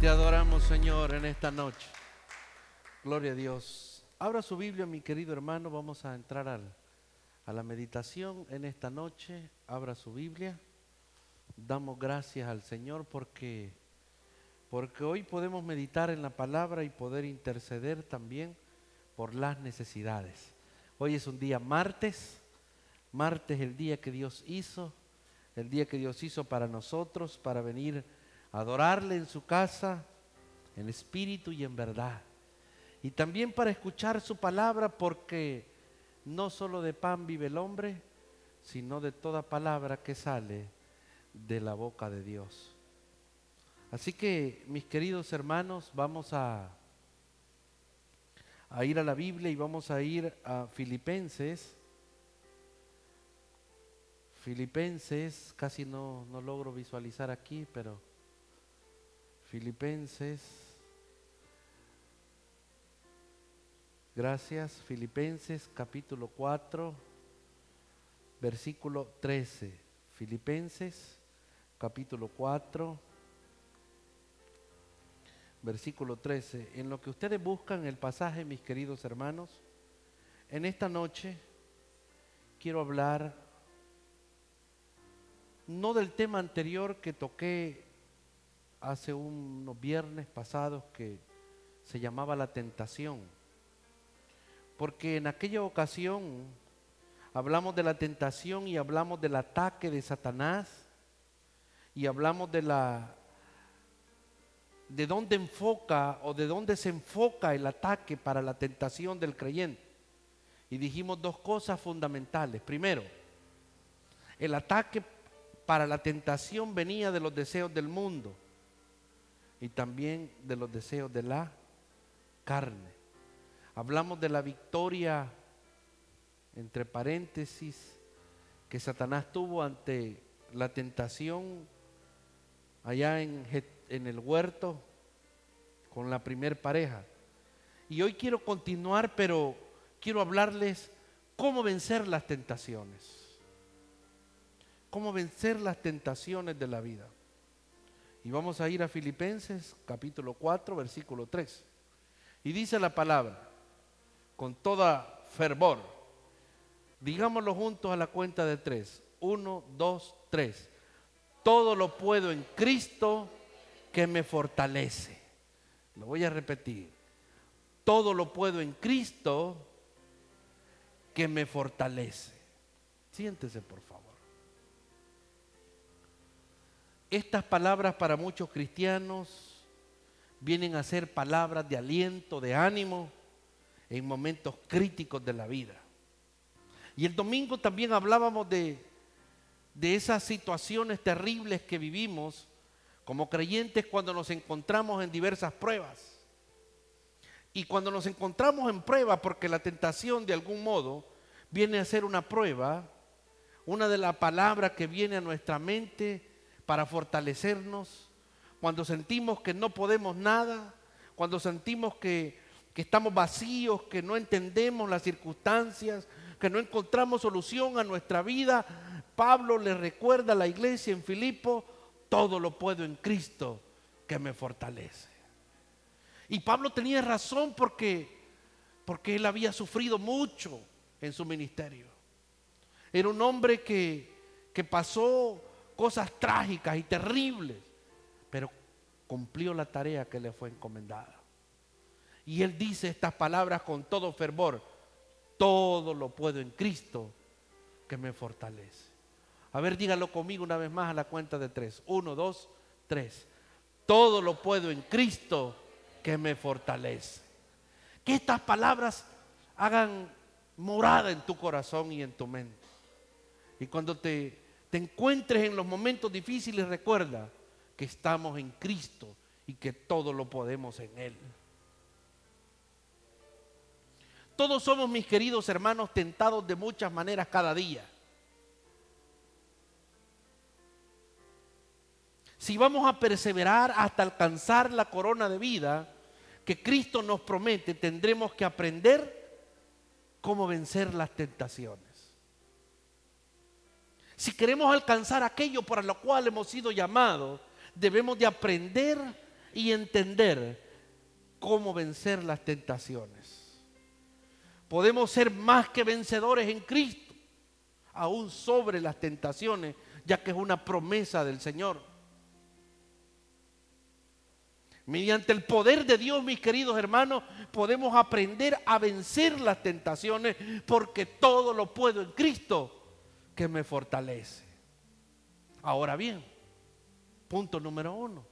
Te adoramos, Señor, en esta noche. Gloria a Dios. Abra su Biblia, mi querido hermano. Vamos a entrar a la meditación en esta noche. Abra su Biblia. Damos gracias al Señor porque, porque hoy podemos meditar en la palabra y poder interceder también por las necesidades. Hoy es un día martes. Martes el día que Dios hizo. El día que Dios hizo para nosotros, para venir adorarle en su casa, en espíritu y en verdad. Y también para escuchar su palabra, porque no solo de pan vive el hombre, sino de toda palabra que sale de la boca de Dios. Así que, mis queridos hermanos, vamos a, a ir a la Biblia y vamos a ir a Filipenses. Filipenses, casi no, no logro visualizar aquí, pero Filipenses, gracias, Filipenses capítulo 4, versículo 13. Filipenses capítulo 4, versículo 13. En lo que ustedes buscan el pasaje, mis queridos hermanos, en esta noche quiero hablar no del tema anterior que toqué hace unos viernes pasados que se llamaba la tentación. Porque en aquella ocasión hablamos de la tentación y hablamos del ataque de Satanás y hablamos de la de dónde enfoca o de dónde se enfoca el ataque para la tentación del creyente. Y dijimos dos cosas fundamentales. Primero, el ataque para la tentación venía de los deseos del mundo y también de los deseos de la carne. Hablamos de la victoria, entre paréntesis, que Satanás tuvo ante la tentación allá en, en el huerto con la primer pareja. Y hoy quiero continuar, pero quiero hablarles cómo vencer las tentaciones. Cómo vencer las tentaciones de la vida. Y vamos a ir a Filipenses capítulo 4, versículo 3. Y dice la palabra, con toda fervor, digámoslo juntos a la cuenta de tres. Uno, dos, tres. Todo lo puedo en Cristo que me fortalece. Lo voy a repetir. Todo lo puedo en Cristo que me fortalece. Siéntese, por favor. Estas palabras para muchos cristianos vienen a ser palabras de aliento, de ánimo en momentos críticos de la vida. Y el domingo también hablábamos de, de esas situaciones terribles que vivimos como creyentes cuando nos encontramos en diversas pruebas. Y cuando nos encontramos en prueba, porque la tentación de algún modo viene a ser una prueba, una de las palabras que viene a nuestra mente para fortalecernos, cuando sentimos que no podemos nada, cuando sentimos que, que estamos vacíos, que no entendemos las circunstancias, que no encontramos solución a nuestra vida, Pablo le recuerda a la iglesia en Filipo, todo lo puedo en Cristo que me fortalece. Y Pablo tenía razón porque, porque él había sufrido mucho en su ministerio. Era un hombre que, que pasó cosas trágicas y terribles, pero cumplió la tarea que le fue encomendada. Y él dice estas palabras con todo fervor, todo lo puedo en Cristo que me fortalece. A ver, dígalo conmigo una vez más a la cuenta de tres. Uno, dos, tres. Todo lo puedo en Cristo que me fortalece. Que estas palabras hagan morada en tu corazón y en tu mente. Y cuando te, te encuentres en los momentos difíciles, recuerda que estamos en Cristo y que todo lo podemos en Él. Todos somos, mis queridos hermanos, tentados de muchas maneras cada día. Si vamos a perseverar hasta alcanzar la corona de vida que Cristo nos promete, tendremos que aprender cómo vencer las tentaciones. Si queremos alcanzar aquello para lo cual hemos sido llamados, debemos de aprender y entender cómo vencer las tentaciones. Podemos ser más que vencedores en Cristo, aún sobre las tentaciones, ya que es una promesa del Señor. Mediante el poder de Dios, mis queridos hermanos, podemos aprender a vencer las tentaciones porque todo lo puedo en Cristo que me fortalece. Ahora bien, punto número uno.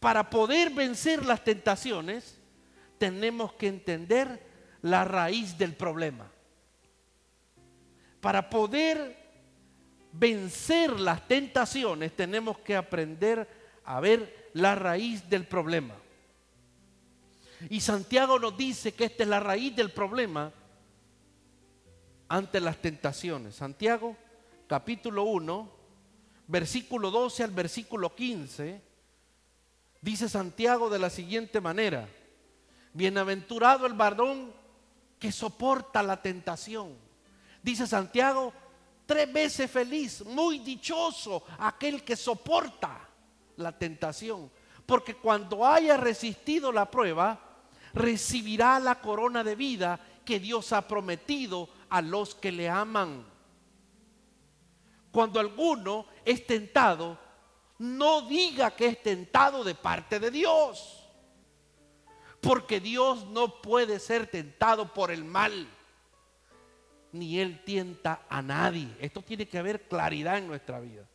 Para poder vencer las tentaciones, tenemos que entender la raíz del problema. Para poder vencer las tentaciones, tenemos que aprender a ver la raíz del problema. Y Santiago nos dice que esta es la raíz del problema ante las tentaciones. Santiago capítulo 1, versículo 12 al versículo 15, dice Santiago de la siguiente manera, bienaventurado el varón que soporta la tentación. Dice Santiago, tres veces feliz, muy dichoso aquel que soporta la tentación. Porque cuando haya resistido la prueba, recibirá la corona de vida que Dios ha prometido a los que le aman. Cuando alguno es tentado, no diga que es tentado de parte de Dios. Porque Dios no puede ser tentado por el mal. Ni Él tienta a nadie. Esto tiene que haber claridad en nuestra vida.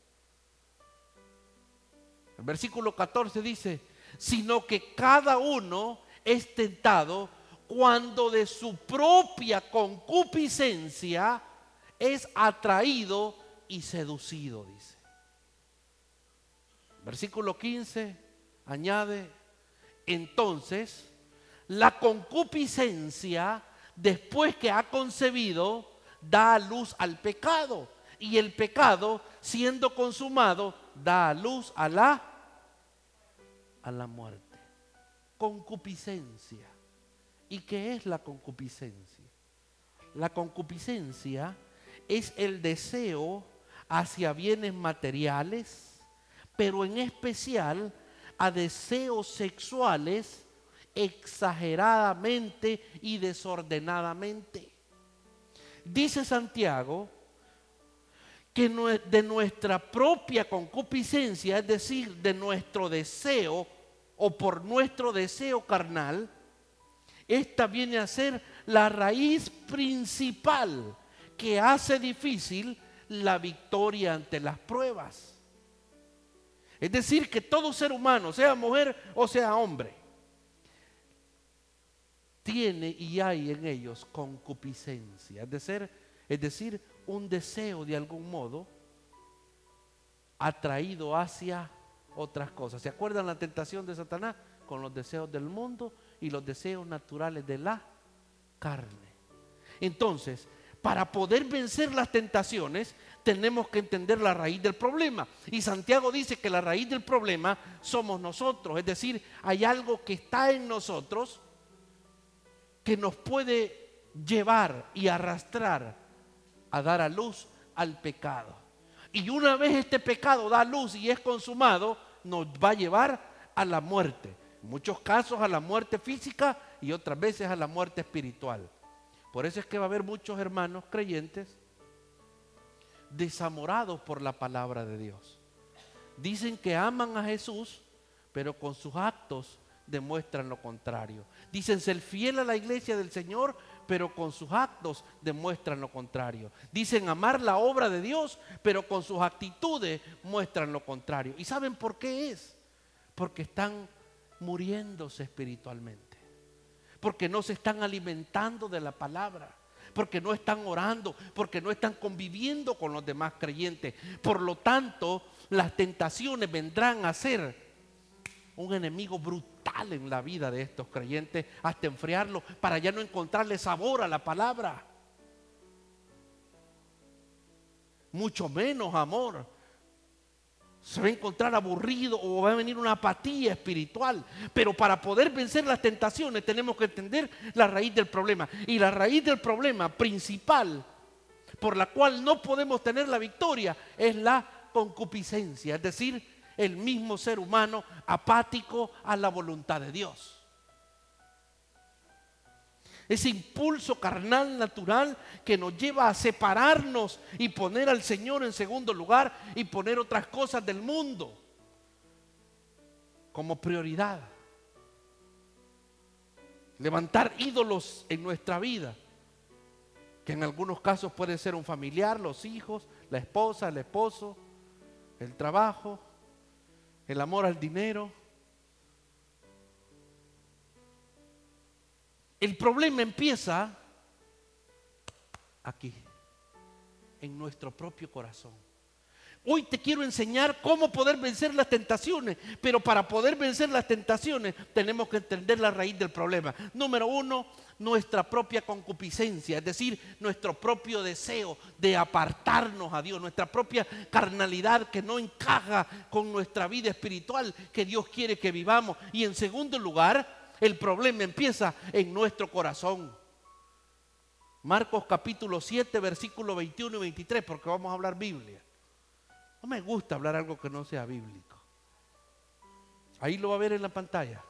El versículo 14 dice, sino que cada uno es tentado cuando de su propia concupiscencia es atraído y seducido, dice. Versículo 15 añade, entonces, la concupiscencia, después que ha concebido, da luz al pecado. Y el pecado, siendo consumado, da luz a la a la muerte. Concupiscencia. ¿Y qué es la concupiscencia? La concupiscencia es el deseo hacia bienes materiales, pero en especial a deseos sexuales exageradamente y desordenadamente. Dice Santiago que de nuestra propia concupiscencia, es decir, de nuestro deseo o por nuestro deseo carnal, esta viene a ser la raíz principal que hace difícil la victoria ante las pruebas. Es decir, que todo ser humano, sea mujer o sea hombre, tiene y hay en ellos concupiscencia, es decir, es decir, un deseo de algún modo atraído hacia otras cosas. ¿Se acuerdan la tentación de Satanás? Con los deseos del mundo y los deseos naturales de la carne. Entonces, para poder vencer las tentaciones, tenemos que entender la raíz del problema. Y Santiago dice que la raíz del problema somos nosotros. Es decir, hay algo que está en nosotros que nos puede llevar y arrastrar a dar a luz al pecado. Y una vez este pecado da luz y es consumado, nos va a llevar a la muerte. Muchos casos a la muerte física y otras veces a la muerte espiritual. Por eso es que va a haber muchos hermanos creyentes desamorados por la palabra de Dios. Dicen que aman a Jesús, pero con sus actos demuestran lo contrario. Dicen ser fiel a la iglesia del Señor, pero con sus actos demuestran lo contrario. Dicen amar la obra de Dios, pero con sus actitudes muestran lo contrario. ¿Y saben por qué es? Porque están muriéndose espiritualmente. Porque no se están alimentando de la palabra porque no están orando, porque no están conviviendo con los demás creyentes. Por lo tanto, las tentaciones vendrán a ser un enemigo brutal en la vida de estos creyentes hasta enfriarlo para ya no encontrarle sabor a la palabra. Mucho menos amor. Se va a encontrar aburrido o va a venir una apatía espiritual. Pero para poder vencer las tentaciones tenemos que entender la raíz del problema. Y la raíz del problema principal por la cual no podemos tener la victoria es la concupiscencia. Es decir, el mismo ser humano apático a la voluntad de Dios. Ese impulso carnal natural que nos lleva a separarnos y poner al Señor en segundo lugar y poner otras cosas del mundo como prioridad. Levantar ídolos en nuestra vida, que en algunos casos puede ser un familiar, los hijos, la esposa, el esposo, el trabajo, el amor al dinero. El problema empieza aquí, en nuestro propio corazón. Hoy te quiero enseñar cómo poder vencer las tentaciones, pero para poder vencer las tentaciones tenemos que entender la raíz del problema. Número uno, nuestra propia concupiscencia, es decir, nuestro propio deseo de apartarnos a Dios, nuestra propia carnalidad que no encaja con nuestra vida espiritual que Dios quiere que vivamos. Y en segundo lugar, el problema empieza en nuestro corazón. Marcos capítulo 7, versículo 21 y 23, porque vamos a hablar Biblia. No me gusta hablar algo que no sea bíblico. Ahí lo va a ver en la pantalla.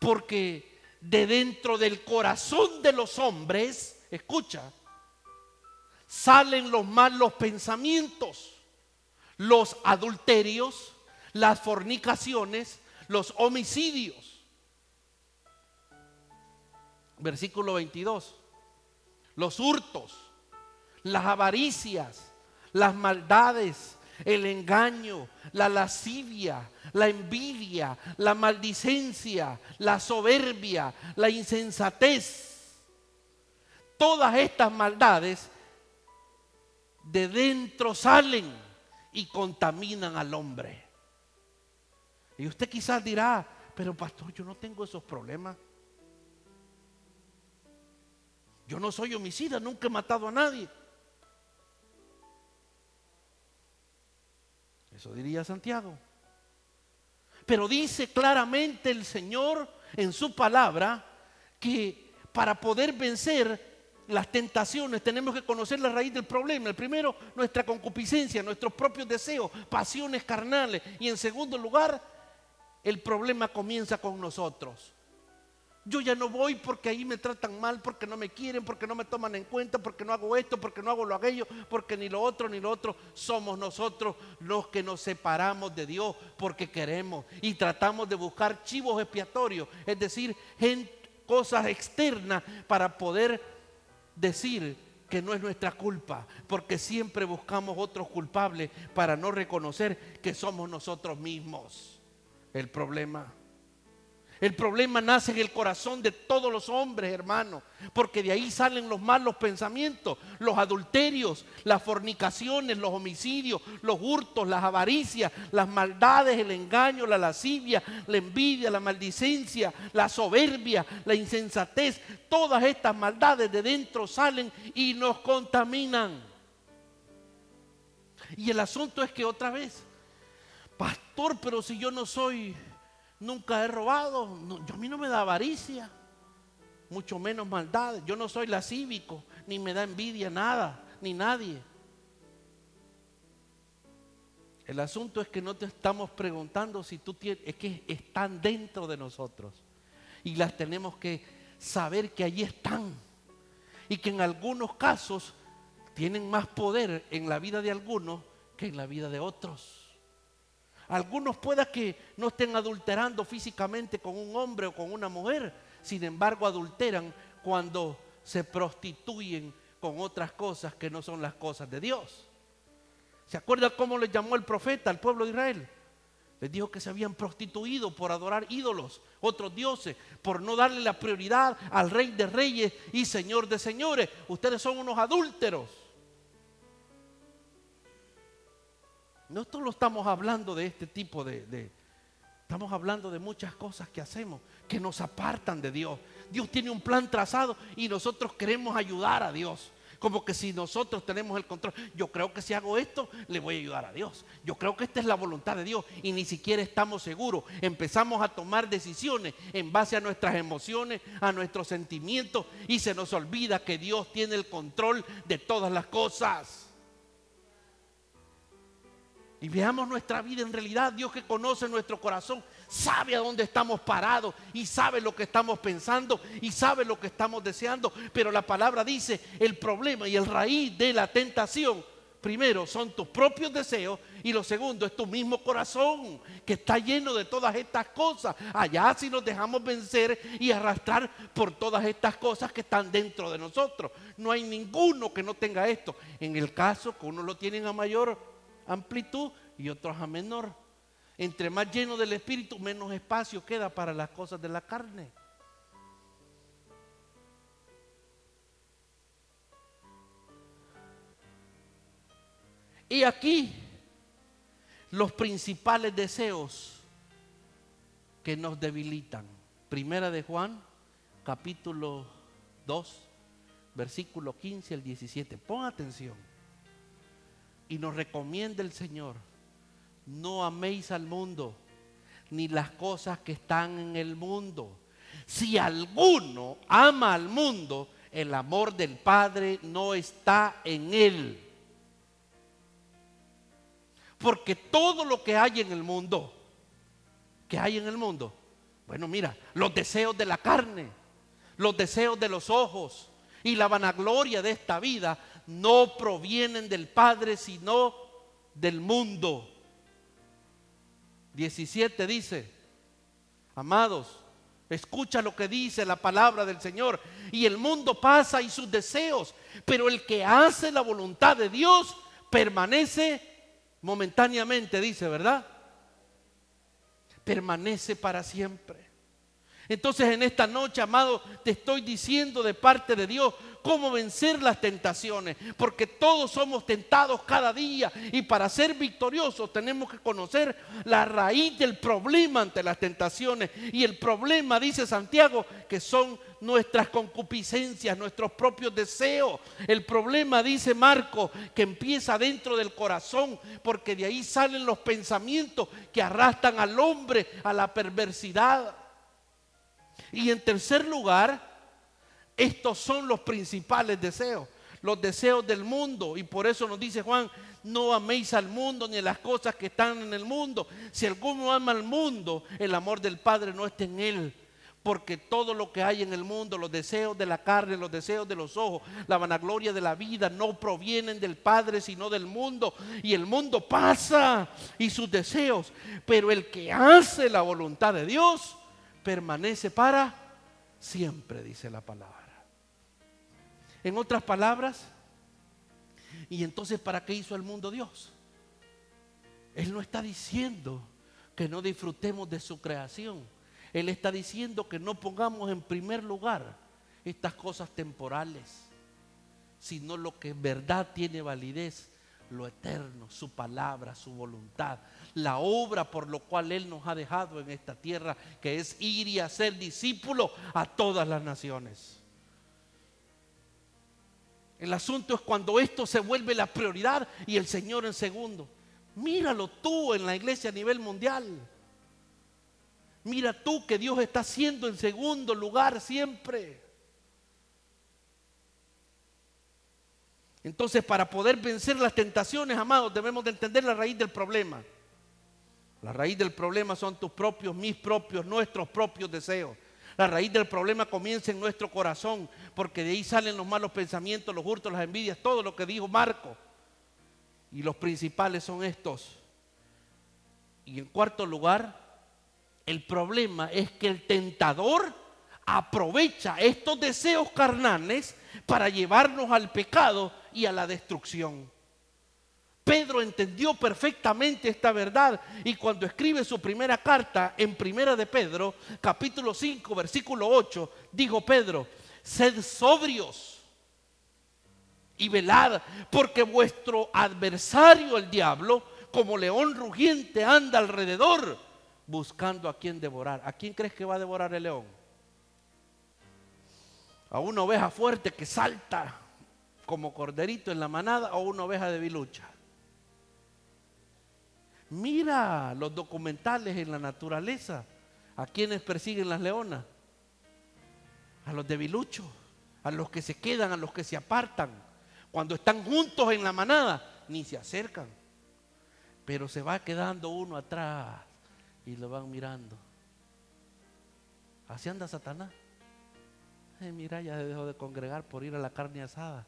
Porque de dentro del corazón de los hombres, escucha, salen los malos pensamientos, los adulterios, las fornicaciones, los homicidios. Versículo 22. Los hurtos, las avaricias, las maldades, el engaño, la lascivia, la envidia, la maldicencia, la soberbia, la insensatez. Todas estas maldades de dentro salen y contaminan al hombre. Y usted quizás dirá, pero pastor, yo no tengo esos problemas. Yo no soy homicida, nunca he matado a nadie. Eso diría Santiago. Pero dice claramente el Señor en su palabra que para poder vencer las tentaciones tenemos que conocer la raíz del problema. El primero, nuestra concupiscencia, nuestros propios deseos, pasiones carnales. Y en segundo lugar, el problema comienza con nosotros. Yo ya no voy porque ahí me tratan mal, porque no me quieren, porque no me toman en cuenta, porque no hago esto, porque no hago lo aquello, porque ni lo otro ni lo otro. Somos nosotros los que nos separamos de Dios porque queremos y tratamos de buscar chivos expiatorios, es decir, cosas externas para poder decir que no es nuestra culpa, porque siempre buscamos otros culpables para no reconocer que somos nosotros mismos el problema. El problema nace en el corazón de todos los hombres, hermano, porque de ahí salen los malos pensamientos, los adulterios, las fornicaciones, los homicidios, los hurtos, las avaricias, las maldades, el engaño, la lascivia, la envidia, la maldicencia, la soberbia, la insensatez. Todas estas maldades de dentro salen y nos contaminan. Y el asunto es que otra vez, pastor, pero si yo no soy nunca he robado, yo a mí no me da avaricia, mucho menos maldad. Yo no soy la cívico, ni me da envidia nada, ni nadie. El asunto es que no te estamos preguntando si tú tienes, es que están dentro de nosotros. Y las tenemos que saber que allí están. Y que en algunos casos tienen más poder en la vida de algunos que en la vida de otros. Algunos pueda que no estén adulterando físicamente con un hombre o con una mujer, sin embargo adulteran cuando se prostituyen con otras cosas que no son las cosas de Dios. ¿Se acuerda cómo le llamó el profeta al pueblo de Israel? Les dijo que se habían prostituido por adorar ídolos, otros dioses, por no darle la prioridad al rey de reyes y señor de señores. Ustedes son unos adúlteros. No solo estamos hablando de este tipo de, Estamos hablando de muchas cosas que hacemos que nos apartan de Dios. Dios tiene un plan trazado y nosotros queremos ayudar a Dios. Como que si nosotros tenemos el control, yo creo que si hago esto, le voy a ayudar a Dios. Yo creo que esta es la voluntad de Dios y ni siquiera estamos seguros. Empezamos a tomar decisiones en base a nuestras emociones, a nuestros sentimientos y se nos olvida que Dios tiene el control de todas las cosas. Y veamos nuestra vida en realidad, Dios que conoce nuestro corazón, sabe a dónde estamos parados y sabe lo que estamos pensando y sabe lo que estamos deseando. Pero la palabra dice, el problema y el raíz de la tentación, primero son tus propios deseos y lo segundo es tu mismo corazón que está lleno de todas estas cosas. Allá si nos dejamos vencer y arrastrar por todas estas cosas que están dentro de nosotros. No hay ninguno que no tenga esto. En el caso que uno lo tiene a mayor amplitud y otros a menor. Entre más lleno del Espíritu, menos espacio queda para las cosas de la carne. Y aquí los principales deseos que nos debilitan. Primera de Juan, capítulo 2, versículo 15 al 17. Pon atención y nos recomienda el Señor, no améis al mundo, ni las cosas que están en el mundo. Si alguno ama al mundo, el amor del Padre no está en él. Porque todo lo que hay en el mundo, que hay en el mundo, bueno, mira, los deseos de la carne, los deseos de los ojos y la vanagloria de esta vida no provienen del Padre, sino del mundo. 17 dice, amados, escucha lo que dice la palabra del Señor. Y el mundo pasa y sus deseos, pero el que hace la voluntad de Dios permanece momentáneamente, dice, ¿verdad? Permanece para siempre. Entonces en esta noche, amado, te estoy diciendo de parte de Dios cómo vencer las tentaciones, porque todos somos tentados cada día y para ser victoriosos tenemos que conocer la raíz del problema ante las tentaciones. Y el problema, dice Santiago, que son nuestras concupiscencias, nuestros propios deseos. El problema, dice Marco, que empieza dentro del corazón, porque de ahí salen los pensamientos que arrastran al hombre a la perversidad. Y en tercer lugar, estos son los principales deseos, los deseos del mundo. Y por eso nos dice Juan, no améis al mundo ni las cosas que están en el mundo. Si alguno ama al mundo, el amor del Padre no está en él. Porque todo lo que hay en el mundo, los deseos de la carne, los deseos de los ojos, la vanagloria de la vida, no provienen del Padre, sino del mundo. Y el mundo pasa y sus deseos. Pero el que hace la voluntad de Dios, permanece para siempre, dice la palabra. En otras palabras, ¿y entonces para qué hizo el mundo Dios? Él no está diciendo que no disfrutemos de su creación. Él está diciendo que no pongamos en primer lugar estas cosas temporales, sino lo que en verdad tiene validez, lo eterno, su palabra, su voluntad, la obra por lo cual Él nos ha dejado en esta tierra, que es ir y hacer discípulos a todas las naciones. El asunto es cuando esto se vuelve la prioridad y el Señor en segundo. Míralo tú en la iglesia a nivel mundial. Mira tú que Dios está haciendo en segundo lugar siempre. Entonces, para poder vencer las tentaciones, amados, debemos de entender la raíz del problema. La raíz del problema son tus propios, mis propios, nuestros propios deseos. La raíz del problema comienza en nuestro corazón, porque de ahí salen los malos pensamientos, los hurtos, las envidias, todo lo que dijo Marco. Y los principales son estos. Y en cuarto lugar, el problema es que el tentador aprovecha estos deseos carnales para llevarnos al pecado y a la destrucción. Pedro entendió perfectamente esta verdad y cuando escribe su primera carta en Primera de Pedro, capítulo 5, versículo 8, dijo Pedro, sed sobrios y velad, porque vuestro adversario el diablo, como león rugiente, anda alrededor buscando a quien devorar. ¿A quién crees que va a devorar el león? A una oveja fuerte que salta como corderito en la manada o una oveja de bilucha. Mira los documentales en la naturaleza. ¿A quienes persiguen las leonas? A los debiluchos, a los que se quedan, a los que se apartan. Cuando están juntos en la manada, ni se acercan. Pero se va quedando uno atrás y lo van mirando. Así anda Satanás. mira, ya se dejó de congregar por ir a la carne asada.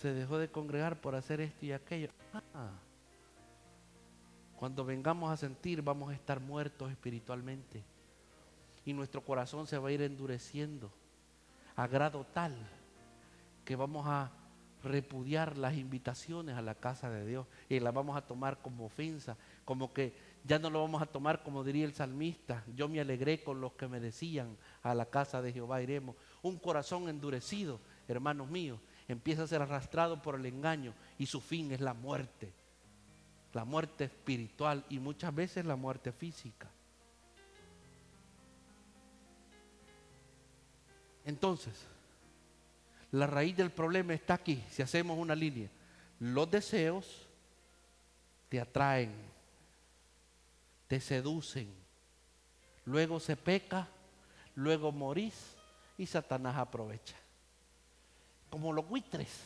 Se dejó de congregar por hacer esto y aquello. Ah. Cuando vengamos a sentir, vamos a estar muertos espiritualmente. Y nuestro corazón se va a ir endureciendo a grado tal que vamos a repudiar las invitaciones a la casa de Dios y las vamos a tomar como ofensa, como que ya no lo vamos a tomar como diría el salmista, yo me alegré con los que me decían, a la casa de Jehová iremos. Un corazón endurecido, hermanos míos, empieza a ser arrastrado por el engaño y su fin es la muerte, la muerte espiritual y muchas veces la muerte física. Entonces, la raíz del problema está aquí, si hacemos una línea. Los deseos te atraen, te seducen, luego se peca, luego morís y Satanás aprovecha. Como los buitres.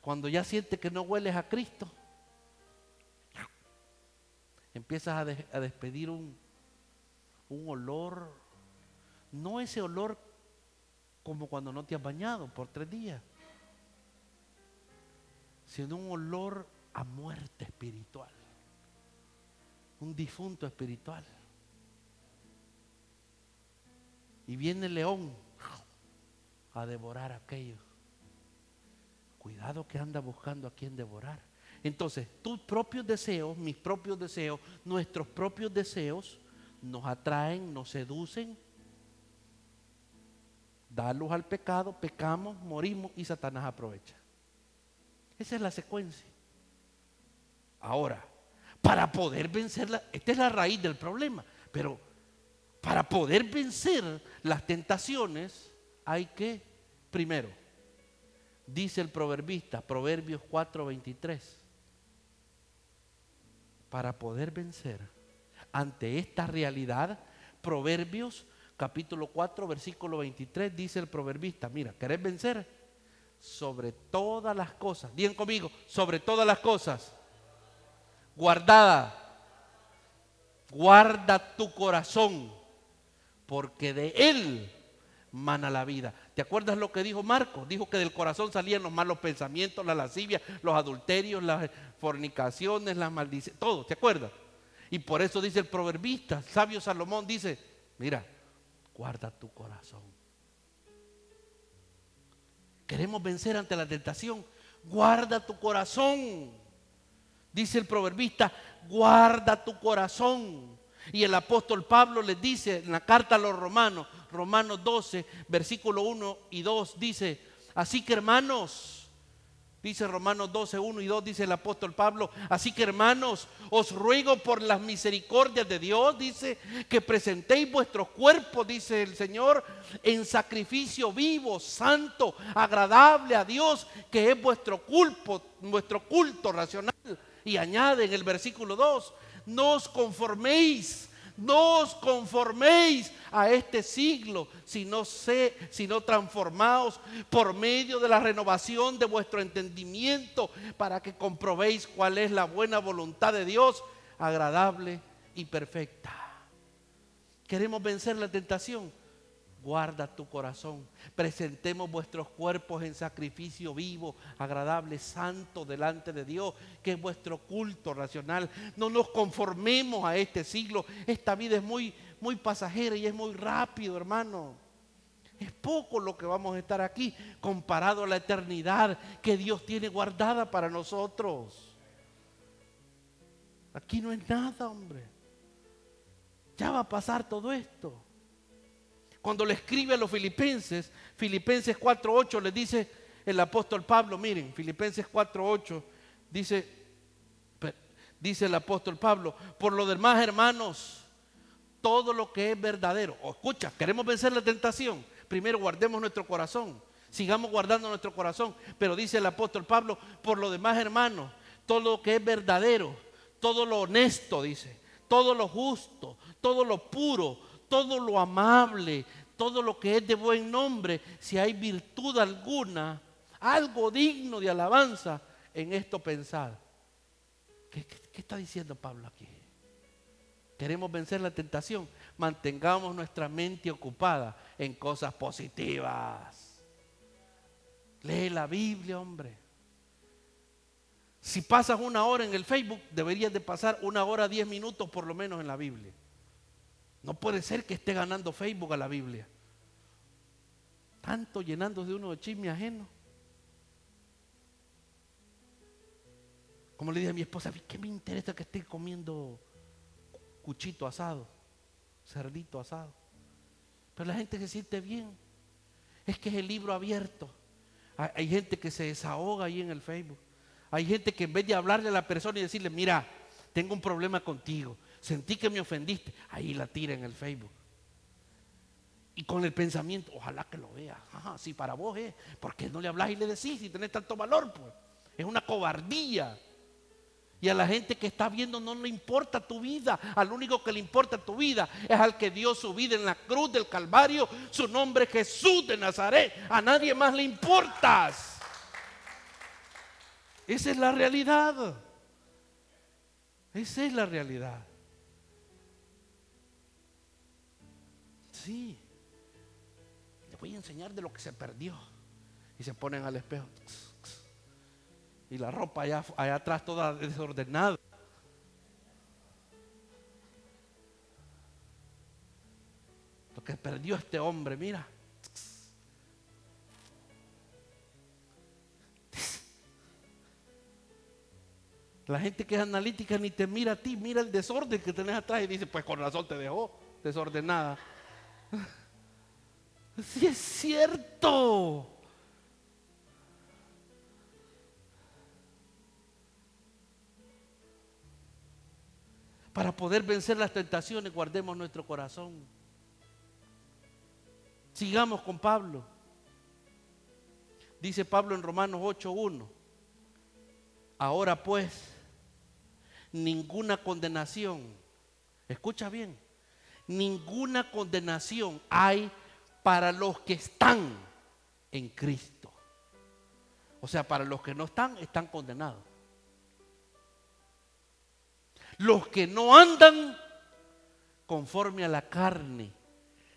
Cuando ya sientes que no hueles a Cristo, empiezas a, despedir un, un olor, no ese olor como cuando no te has bañado por tres días, sino un olor a muerte espiritual, un difunto espiritual. Y viene el león a devorar a aquellos. Cuidado que anda buscando a quien devorar. Entonces, tus propios deseos, mis propios deseos, nuestros propios deseos nos atraen, nos seducen da luz al pecado, pecamos, morimos y Satanás aprovecha. Esa es la secuencia. Ahora, para poder vencerla, esta es la raíz del problema, pero para poder vencer las tentaciones hay que, primero, dice el proverbista, Proverbios 4:23, para poder vencer ante esta realidad, Proverbios capítulo 4, versículo 23, dice el proverbista, mira, ¿querés vencer? Sobre todas las cosas, bien conmigo, sobre todas las cosas, guardada, guarda tu corazón, porque de él mana la vida. ¿Te acuerdas lo que dijo Marco? Dijo que del corazón salían los malos pensamientos, la lascivia, los adulterios, las fornicaciones, las maldiciones, todo, ¿te acuerdas? Y por eso dice el proverbista, sabio Salomón dice, mira, guarda tu corazón. Queremos vencer ante la tentación, guarda tu corazón. Dice el proverbista, guarda tu corazón. Y el apóstol Pablo les dice en la carta a los romanos, Romanos 12, versículo 1 y 2, dice, así que hermanos, Dice Romanos 12, 1 y 2, dice el apóstol Pablo. Así que hermanos, os ruego por las misericordias de Dios, dice, que presentéis vuestros cuerpos, dice el Señor, en sacrificio vivo, santo, agradable a Dios, que es vuestro culto, vuestro culto racional. Y añade en el versículo 2, no os conforméis no os conforméis a este siglo, sino, sé, sino transformaos por medio de la renovación de vuestro entendimiento para que comprobéis cuál es la buena voluntad de Dios, agradable y perfecta. ¿Queremos vencer la tentación? Guarda tu corazón. Presentemos vuestros cuerpos en sacrificio vivo, agradable, santo delante de Dios, que es vuestro culto racional. No nos conformemos a este siglo. Esta vida es muy, muy pasajera y es muy rápido, hermano. Es poco lo que vamos a estar aquí comparado a la eternidad que Dios tiene guardada para nosotros. Aquí no es nada, hombre. Ya va a pasar todo esto cuando le escribe a los filipenses, Filipenses 4.8 le dice el apóstol Pablo, miren, Filipenses 4.8 dice, dice el apóstol Pablo, por lo demás hermanos, todo lo que es verdadero, o escucha, queremos vencer la tentación, primero guardemos nuestro corazón, sigamos guardando nuestro corazón, pero dice el apóstol Pablo, por lo demás hermanos, todo lo que es verdadero, todo lo honesto, dice, todo lo justo, todo lo puro, todo lo amable, todo lo que es de buen nombre, si hay virtud alguna, algo digno de alabanza, en esto pensad. ¿Qué, qué está diciendo Pablo aquí? Queremos vencer la tentación. Mantengamos nuestra mente ocupada en cosas positivas. Lee la Biblia, hombre. Si pasas una hora en el Facebook, deberías de pasar una hora, diez minutos por lo menos en la Biblia. No puede ser que esté ganando Facebook a la Biblia. Tanto llenándose de uno de chisme ajeno. Como le dije a mi esposa, ¿qué me interesa que esté comiendo cuchito asado, cerdito asado? Pero la gente se siente bien. Es que es el libro abierto. Hay gente que se desahoga ahí en el Facebook. Hay gente que en vez de hablarle a la persona y decirle, mira, tengo un problema contigo, sentí que me ofendiste, ahí la tira en el Facebook. Y con el pensamiento, ojalá que lo vea. Ajá, si para vos es, porque no le hablas y le decís si tenés tanto valor, pues. Es una cobardía. Y a la gente que está viendo no le importa tu vida. Al único que le importa tu vida es al que dio su vida en la cruz del Calvario. Su nombre es Jesús de Nazaret. A nadie más le importas. Esa es la realidad. Esa es la realidad. Sí. Le voy a enseñar de lo que se perdió. Y se ponen al espejo. Y la ropa allá, allá atrás toda desordenada. Lo que perdió este hombre, mira. La gente que es analítica ni te mira a ti, mira el desorden que tenés atrás y dice, pues con razón te dejó desordenada. Sí es cierto. Para poder vencer las tentaciones, guardemos nuestro corazón. Sigamos con Pablo. Dice Pablo en Romanos 8.1. Ahora pues, ninguna condenación, escucha bien, ninguna condenación hay para los que están en Cristo. O sea, para los que no están, están condenados. Los que no andan conforme a la carne,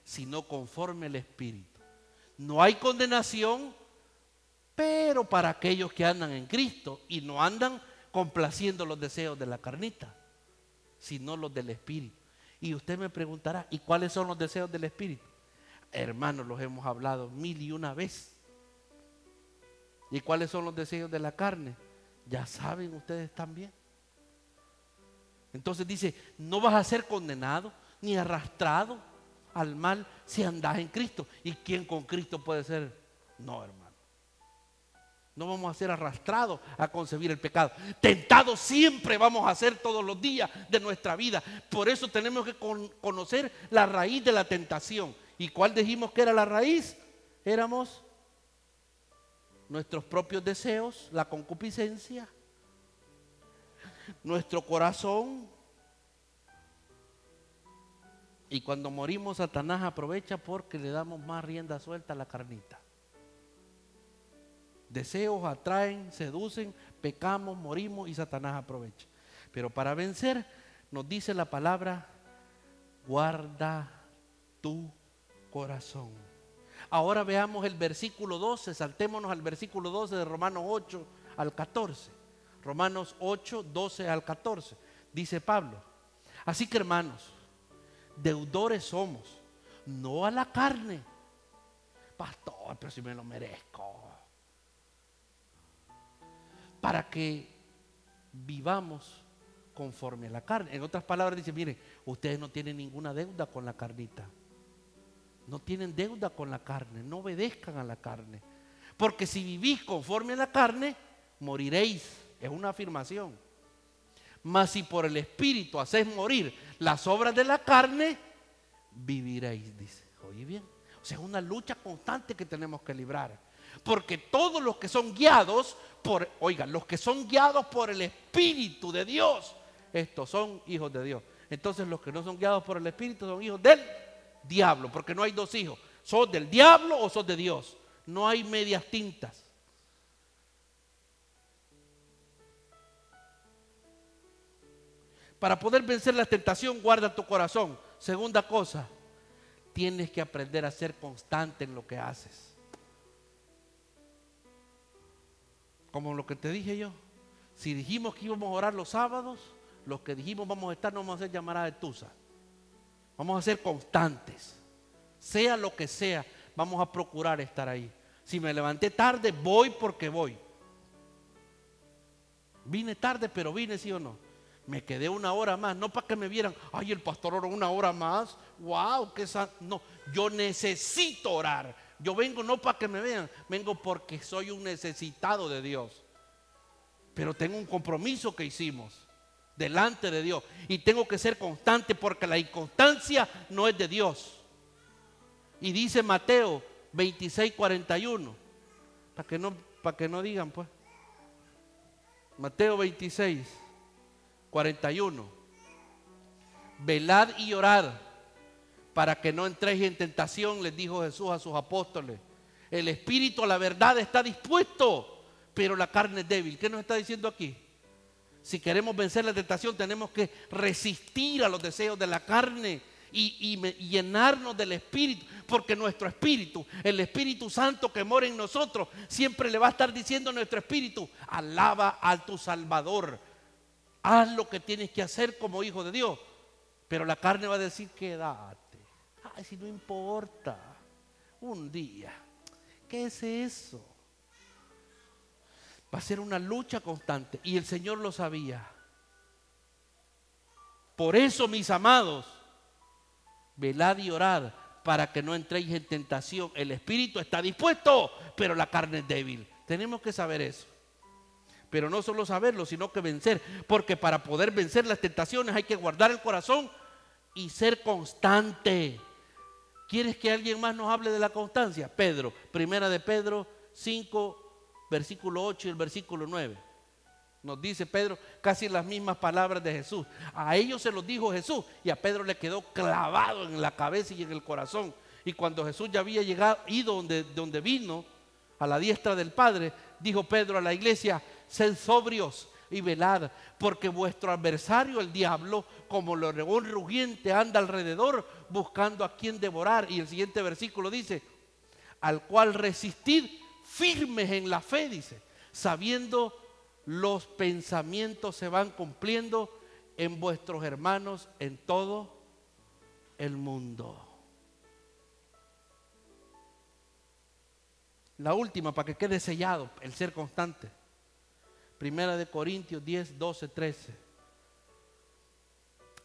sino conforme al Espíritu. No hay condenación, pero para aquellos que andan en Cristo y no andan complaciendo los deseos de la carnita, sino los del Espíritu. Y usted me preguntará, ¿y cuáles son los deseos del Espíritu? Hermanos, los hemos hablado mil y una vez. ¿Y cuáles son los deseos de la carne? Ya saben ustedes también. Entonces dice, no vas a ser condenado ni arrastrado al mal si andas en Cristo. ¿Y quién con Cristo puede ser? No, hermano. No vamos a ser arrastrados a concebir el pecado. Tentados siempre vamos a ser todos los días de nuestra vida. Por eso tenemos que conocer la raíz de la tentación. ¿Y cuál dijimos que era la raíz? Éramos nuestros propios deseos, la concupiscencia, nuestro corazón. Y cuando morimos, Satanás aprovecha porque le damos más rienda suelta a la carnita. Deseos atraen, seducen, pecamos, morimos y Satanás aprovecha. Pero para vencer, nos dice la palabra, guarda tu corazón. Ahora veamos el versículo 12, saltémonos al versículo 12 de Romanos 8 al 14. Romanos 8, 12 al 14. Dice Pablo. Así que hermanos, deudores somos, no a la carne. Pastor, pero si me lo merezco. Para que vivamos conforme a la carne. En otras palabras dice, mire, ustedes no tienen ninguna deuda con la carnita. No tienen deuda con la carne, no obedezcan a la carne. Porque si vivís conforme a la carne, moriréis. Es una afirmación. Mas si por el Espíritu hacéis morir las obras de la carne, viviréis, dice. Oye bien. O sea, es una lucha constante que tenemos que librar. Porque todos los que son guiados por, oigan, los que son guiados por el Espíritu de Dios, estos son hijos de Dios. Entonces los que no son guiados por el Espíritu son hijos del diablo, porque no hay dos hijos. ¿Sos del diablo o sos de Dios? No hay medias tintas. Para poder vencer la tentación, guarda tu corazón. Segunda cosa, tienes que aprender a ser constante en lo que haces. Como lo que te dije yo. Si dijimos que íbamos a orar los sábados, los que dijimos vamos a estar, no vamos a hacer llamada de tusa. Vamos a ser constantes. Sea lo que sea, vamos a procurar estar ahí. Si me levanté tarde, voy porque voy. Vine tarde, pero vine, sí o no. Me quedé una hora más, no para que me vieran, ay, el pastor oró una hora más, wow, qué No, yo necesito orar. Yo vengo no para que me vean, vengo porque soy un necesitado de Dios. Pero tengo un compromiso que hicimos delante de Dios y tengo que ser constante porque la inconstancia no es de Dios. Y dice Mateo 26, 41, para que no, para que no digan pues. Mateo 26, 41. Velad y orad para que no entréis en tentación, les dijo Jesús a sus apóstoles. El espíritu a la verdad está dispuesto, pero la carne es débil. ¿Qué nos está diciendo aquí? Si queremos vencer la tentación, tenemos que resistir a los deseos de la carne y, llenarnos del Espíritu, porque nuestro Espíritu, el Espíritu Santo que mora en nosotros, siempre le va a estar diciendo a nuestro Espíritu, alaba a tu Salvador, haz lo que tienes que hacer como hijo de Dios. Pero la carne va a decir, quédate, ay, si no importa, un día, ¿qué es eso? Va a ser una lucha constante y el Señor lo sabía. Por eso, mis amados, velad y orad para que no entréis en tentación. El espíritu está dispuesto, pero la carne es débil. Tenemos que saber eso. Pero no solo saberlo, sino que vencer. Porque para poder vencer las tentaciones hay que guardar el corazón y ser constante. ¿Quieres que alguien más nos hable de la constancia? Pedro, primera de Pedro 5, versículo 8 y el versículo 9. Nos dice Pedro casi las mismas palabras de Jesús. A ellos se los dijo Jesús y a Pedro le quedó clavado en la cabeza y en el corazón. Y cuando Jesús ya había llegado, ido donde, donde vino, a la diestra del Padre, dijo Pedro a la iglesia, sed sobrios y velad, porque vuestro adversario, el diablo, como león rugiente, anda alrededor buscando a quien devorar. Y el siguiente versículo dice, al cual resistid firmes en la fe, dice, sabiendo los pensamientos se van cumpliendo en vuestros hermanos en todo el mundo. La última, para que quede sellado el ser constante. Primera de Corintios 10, 12, 13.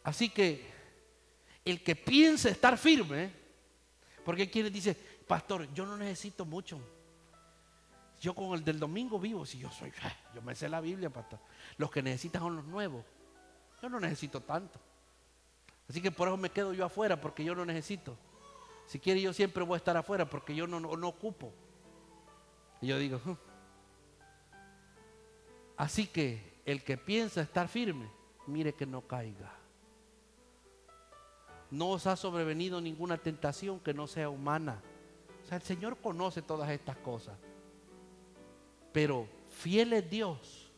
Así que el que piensa estar firme, porque quienes dice, pastor, yo no necesito mucho. Yo con el del domingo vivo, si yo soy, yo me sé la Biblia, pastor. Los que necesitan son los nuevos. Yo no necesito tanto. Así que por eso me quedo yo afuera, porque yo no necesito. Si quiere, yo siempre voy a estar afuera, porque yo no, no, ocupo. Y yo digo, así que el que piensa estar firme, mire que no caiga. No os ha sobrevenido ninguna tentación que no sea humana. O sea, el Señor conoce todas estas cosas. Pero fiel es Dios,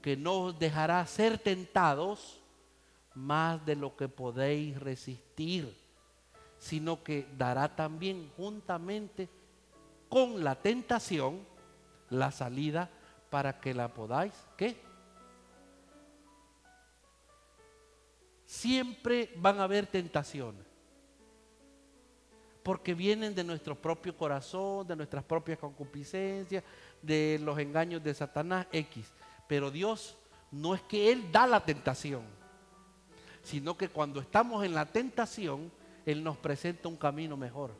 que no os dejará ser tentados más de lo que podéis resistir, sino que dará también juntamente con la tentación la salida para que la podáis, ¿qué? Siempre van a haber tentaciones porque vienen de nuestro propio corazón, de nuestras propias concupiscencias, de los engaños de Satanás X. Pero Dios no es que Él da la tentación, sino que cuando estamos en la tentación, Él nos presenta un camino mejor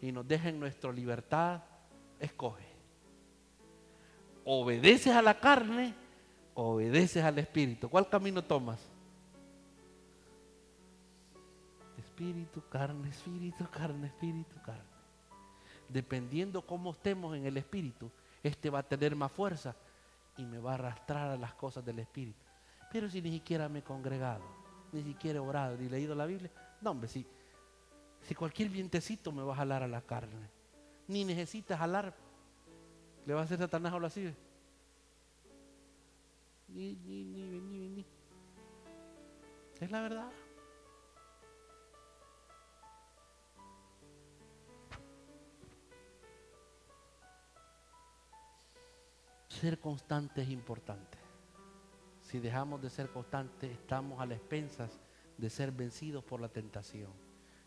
y nos deja en nuestra libertad, escoge. Obedeces a la carne, obedeces al Espíritu. ¿Cuál camino tomas? espíritu, carne, espíritu, carne, espíritu, carne. Dependiendo cómo estemos en el espíritu, este va a tener más fuerza y me va a arrastrar a las cosas del espíritu. Pero si ni siquiera me he congregado, ni siquiera he orado, ni leído la Biblia, no, hombre, si, si cualquier vientecito me va a jalar a la carne, ni necesitas jalar, le va a hacer Satanás o así. Ni, ni, ni, ni, ni. Es la verdad. Ser constante es importante. Si dejamos de ser constantes, estamos a las expensas de ser vencidos por la tentación.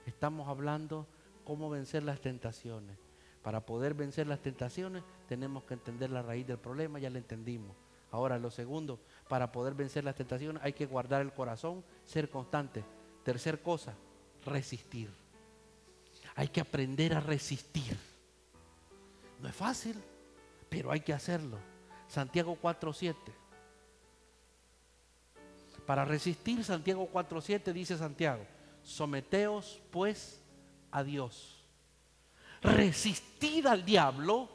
Estamos hablando cómo vencer las tentaciones. Para poder vencer las tentaciones tenemos que entender la raíz del problema, ya la entendimos. Ahora, lo segundo, para poder vencer las tentaciones hay que guardar el corazón, ser constante. Tercer cosa, resistir. Hay que aprender a resistir. No es fácil, pero hay que hacerlo. Santiago 4.7. Para resistir Santiago 4.7 dice Santiago, someteos pues a Dios. Resistid al diablo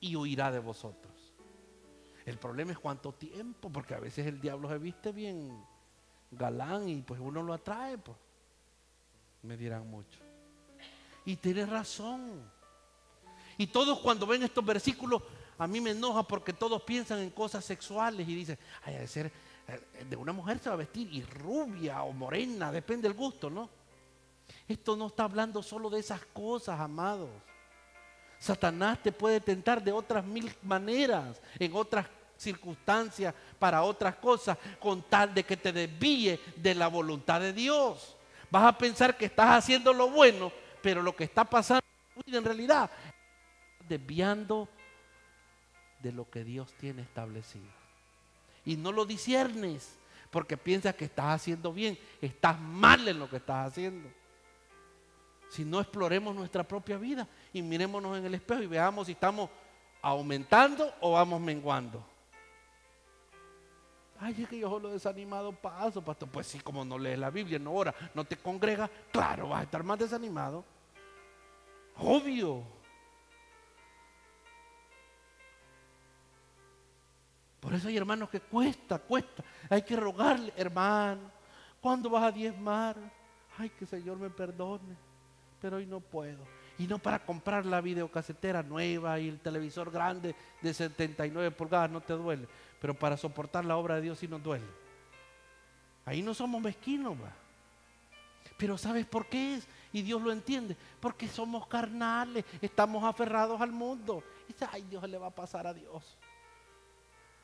y huirá de vosotros. El problema es cuánto tiempo, porque a veces el diablo se viste bien galán y pues uno lo atrae, pues. Me dirán mucho. Y tiene razón. Y todos cuando ven estos versículos, a mí me enoja porque todos piensan en cosas sexuales y dicen, ay, de ser eh, de una mujer se va a vestir y rubia o morena, depende del gusto, ¿no? Esto no está hablando solo de esas cosas, amados. Satanás te puede tentar de otras mil maneras, en otras circunstancias, para otras cosas, con tal de que te desvíe de la voluntad de Dios. Vas a pensar que estás haciendo lo bueno, pero lo que está pasando en realidad desviando de lo que Dios tiene establecido. Y no lo disiernes porque piensas que estás haciendo bien, estás mal en lo que estás haciendo. Si no exploremos nuestra propia vida y mirémonos en el espejo y veamos si estamos aumentando o vamos menguando. Ay, es que yo solo desanimado paso, pastor. Pues sí, como no lees la Biblia, no ora, no te congregas, claro, vas a estar más desanimado. Obvio. Por eso hay hermanos que cuesta, cuesta. Hay que rogarle, hermano, ¿cuándo vas a diezmar? Ay, que el Señor me perdone, pero hoy no puedo. Y no para comprar la videocasetera nueva y el televisor grande de 79 pulgadas, no te duele. Pero para soportar la obra de Dios sí nos duele. Ahí no somos mezquinos, va. Pero ¿sabes por qué es? Y Dios lo entiende. Porque somos carnales, estamos aferrados al mundo. Y dice, ay, Dios le va a pasar a Dios.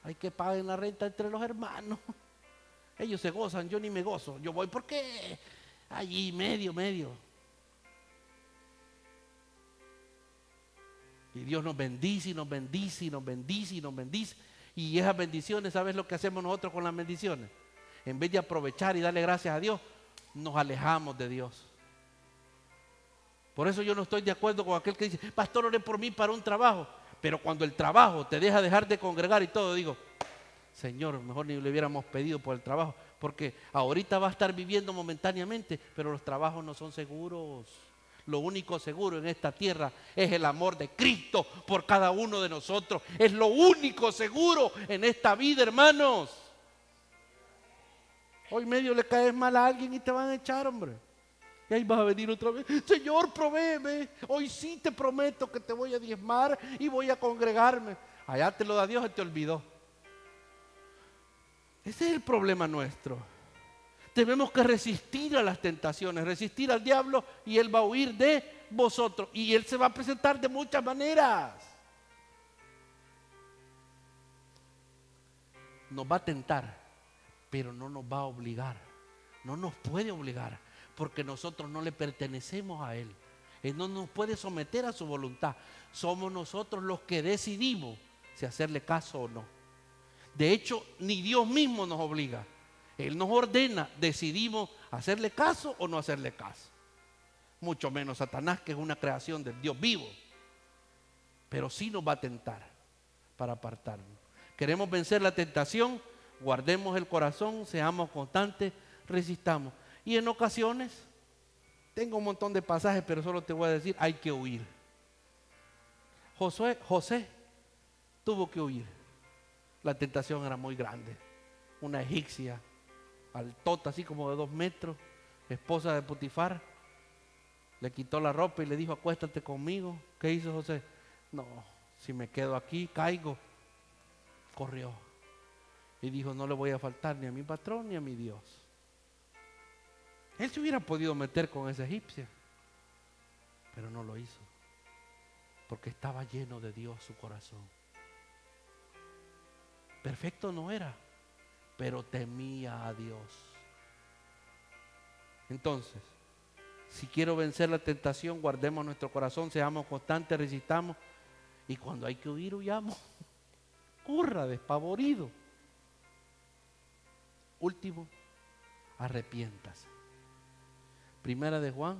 Hay que pagar la renta entre los hermanos. Ellos se gozan, yo ni me gozo. Yo voy porque allí medio, medio. Y Dios nos bendice y nos bendice y nos bendice y nos bendice. Y esas bendiciones, ¿sabes lo que hacemos nosotros con las bendiciones? En vez de aprovechar y darle gracias a Dios, nos alejamos de Dios. Por eso yo no estoy de acuerdo con aquel que dice, pastor, ore por mí para un trabajo. Pero cuando el trabajo te deja dejar de congregar y todo, digo, Señor, mejor ni le hubiéramos pedido por el trabajo, porque ahorita va a estar viviendo momentáneamente, pero los trabajos no son seguros. Lo único seguro en esta tierra es el amor de Cristo por cada uno de nosotros. Es lo único seguro en esta vida, hermanos. Hoy medio le caes mal a alguien y te van a echar, hombre. Y ahí vas a venir otra vez. Señor, provéeme. Hoy sí te prometo que te voy a diezmar y voy a congregarme. Allá te lo da Dios y te olvidó. Ese es el problema nuestro. Tenemos que resistir a las tentaciones, resistir al diablo y él va a huir de vosotros. Y él se va a presentar de muchas maneras. Nos va a tentar, pero no nos va a obligar. No nos puede obligar porque nosotros no le pertenecemos a Él. Él no nos puede someter a su voluntad. Somos nosotros los que decidimos si hacerle caso o no. De hecho, ni Dios mismo nos obliga. Él nos ordena, decidimos hacerle caso o no hacerle caso. Mucho menos Satanás, que es una creación del Dios vivo. Pero sí nos va a tentar para apartarnos. Queremos vencer la tentación, guardemos el corazón, seamos constantes, resistamos. Y en ocasiones, tengo un montón de pasajes, pero solo te voy a decir, hay que huir. Josué, José tuvo que huir. La tentación era muy grande. Una egipcia, altota, así como de dos metros, esposa de Potifar, le quitó la ropa y le dijo, acuéstate conmigo. ¿Qué hizo José? No, si me quedo aquí, caigo. Corrió. Y dijo, no le voy a faltar ni a mi patrón ni a mi Dios. Él se hubiera podido meter con esa egipcia, pero no lo hizo, porque estaba lleno de Dios su corazón. Perfecto no era, pero temía a Dios. Entonces, si quiero vencer la tentación, guardemos nuestro corazón, seamos constantes, resistamos. Y cuando hay que huir, huyamos. Curra, despavorido. Último, arrepiéntase. Primera de Juan,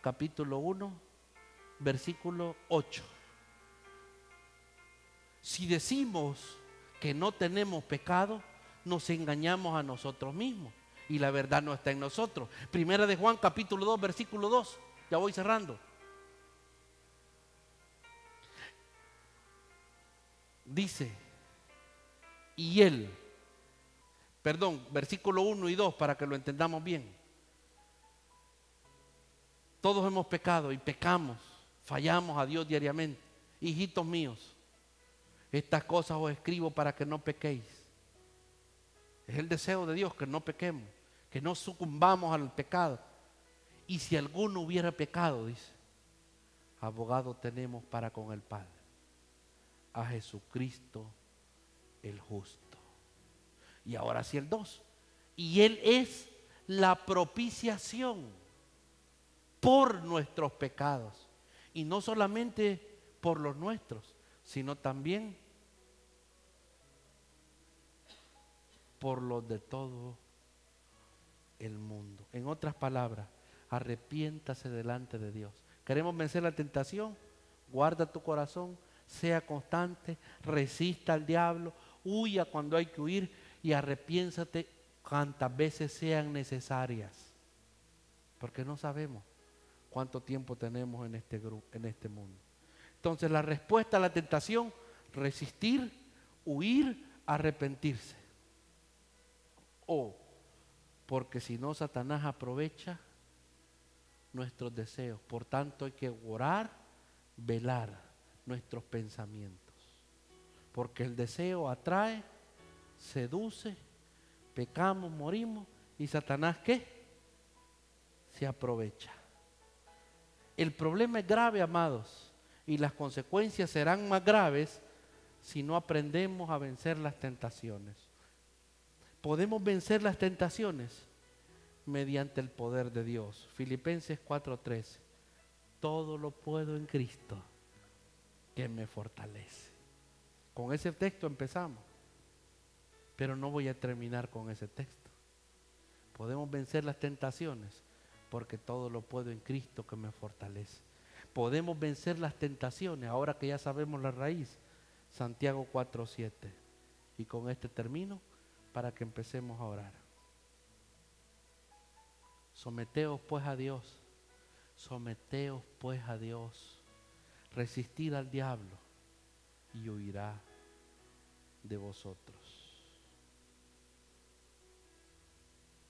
capítulo 1, versículo 8. Si decimos que no tenemos pecado, nos engañamos a nosotros mismos y la verdad no está en nosotros. Primera de Juan capítulo 2, versículo 2. Ya voy cerrando. Dice, y él, perdón, versículo 1 y 2 para que lo entendamos bien. Todos hemos pecado y pecamos, fallamos a Dios diariamente. Hijitos míos, estas cosas os escribo para que no pequéis. Es el deseo de Dios que no pequemos, que no sucumbamos al pecado. Y si alguno hubiera pecado, dice, abogado tenemos para con el Padre, a Jesucristo el justo. Y ahora sí el 2. Y Él es la propiciación por nuestros pecados. Y no solamente por los nuestros, sino también por los de todo el mundo. En otras palabras, arrepiéntase delante de Dios. ¿Queremos vencer la tentación? Guarda tu corazón, sea constante, resista al diablo, huya cuando hay que huir y arrepiéntate cuantas veces sean necesarias. Porque no sabemos cuánto tiempo tenemos en este en este mundo. Entonces, la respuesta a la tentación, resistir, huir, arrepentirse. O, porque si no, Satanás aprovecha nuestros deseos. Por tanto, hay que orar, velar nuestros pensamientos. Porque el deseo atrae, seduce, pecamos, morimos y Satanás ¿qué? Se aprovecha. El problema es grave, amados, y las consecuencias serán más graves si no aprendemos a vencer las tentaciones podemos vencer las tentaciones mediante el poder de Dios. Filipenses 4:13. Todo lo puedo en Cristo que me fortalece. Con ese texto empezamos, pero no voy a terminar con ese texto. Podemos vencer las tentaciones porque todo lo puedo en Cristo que me fortalece. Podemos vencer las tentaciones ahora que ya sabemos la raíz. Santiago 4:7. Y con este termino para que empecemos a orar. Someteos pues a Dios, someteos pues a Dios, resistid al diablo y huirá de vosotros.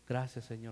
Gracias Señor.